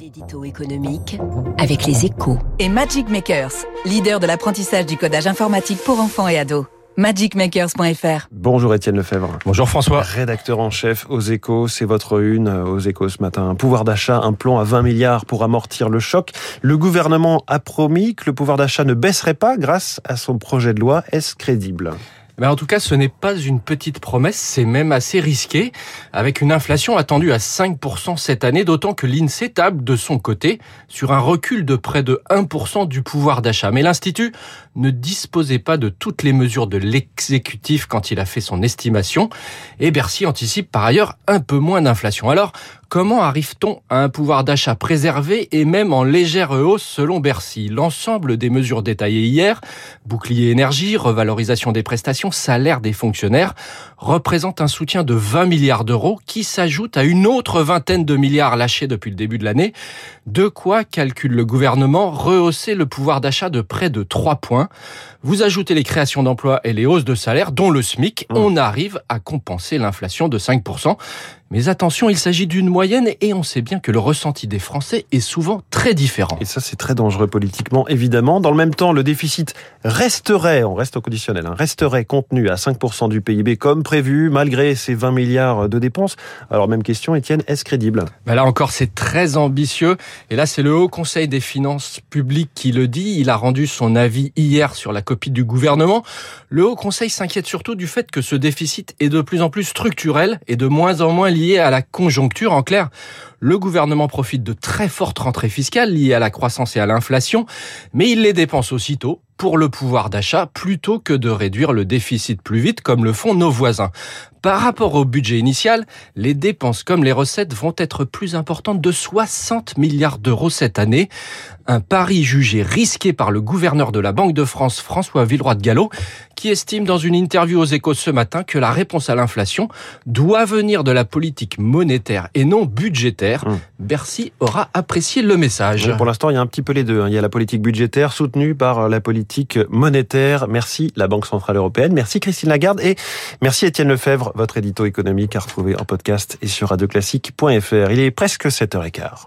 L'édito économique avec les échos. Et Magic Makers, leader de l'apprentissage du codage informatique pour enfants et ados. magicmakers.fr. Bonjour Étienne Lefebvre. Bonjour François. Rédacteur en chef aux échos, c'est votre une aux échos ce matin. Un pouvoir d'achat, un plan à 20 milliards pour amortir le choc. Le gouvernement a promis que le pouvoir d'achat ne baisserait pas grâce à son projet de loi. Est-ce crédible? Mais en tout cas, ce n'est pas une petite promesse, c'est même assez risqué, avec une inflation attendue à 5% cette année, d'autant que l'INSEE table de son côté sur un recul de près de 1% du pouvoir d'achat. Mais l'Institut ne disposait pas de toutes les mesures de l'exécutif quand il a fait son estimation, et Bercy anticipe par ailleurs un peu moins d'inflation. Alors, Comment arrive-t-on à un pouvoir d'achat préservé et même en légère hausse selon Bercy? L'ensemble des mesures détaillées hier, bouclier énergie, revalorisation des prestations, salaire des fonctionnaires, représente un soutien de 20 milliards d'euros qui s'ajoute à une autre vingtaine de milliards lâchés depuis le début de l'année. De quoi calcule le gouvernement rehausser le pouvoir d'achat de près de 3 points? Vous ajoutez les créations d'emplois et les hausses de salaire, dont le SMIC, mmh. on arrive à compenser l'inflation de 5%. Mais attention, il s'agit d'une moyenne et on sait bien que le ressenti des Français est souvent très différent. Et ça, c'est très dangereux politiquement, évidemment. Dans le même temps, le déficit resterait, on reste au conditionnel, hein, resterait contenu à 5% du PIB comme prévu, malgré ces 20 milliards de dépenses. Alors, même question, Étienne, est-ce crédible? Ben Là encore, c'est très ambitieux. Et là, c'est le Haut Conseil des finances publiques qui le dit. Il a rendu son avis hier sur la copie du gouvernement. Le Haut Conseil s'inquiète surtout du fait que ce déficit est de plus en plus structurel et de moins en moins lié lié à la conjoncture. En clair, le gouvernement profite de très fortes rentrées fiscales liées à la croissance et à l'inflation, mais il les dépense aussitôt pour le pouvoir d'achat plutôt que de réduire le déficit plus vite comme le font nos voisins. Par rapport au budget initial, les dépenses comme les recettes vont être plus importantes de 60 milliards d'euros cette année. Un pari jugé risqué par le gouverneur de la Banque de France, François Villeroy de Gallo, qui estime dans une interview aux échos ce matin que la réponse à l'inflation doit venir de la politique monétaire et non budgétaire. Hum. Bercy aura apprécié le message. pour l'instant, il y a un petit peu les deux. Hein. Il y a la politique budgétaire soutenue par la politique monétaire. Merci la Banque Centrale Européenne. Merci Christine Lagarde et merci Étienne Lefebvre votre édito économique à retrouver en podcast et sur radioclassique.fr. Il est presque 7h15.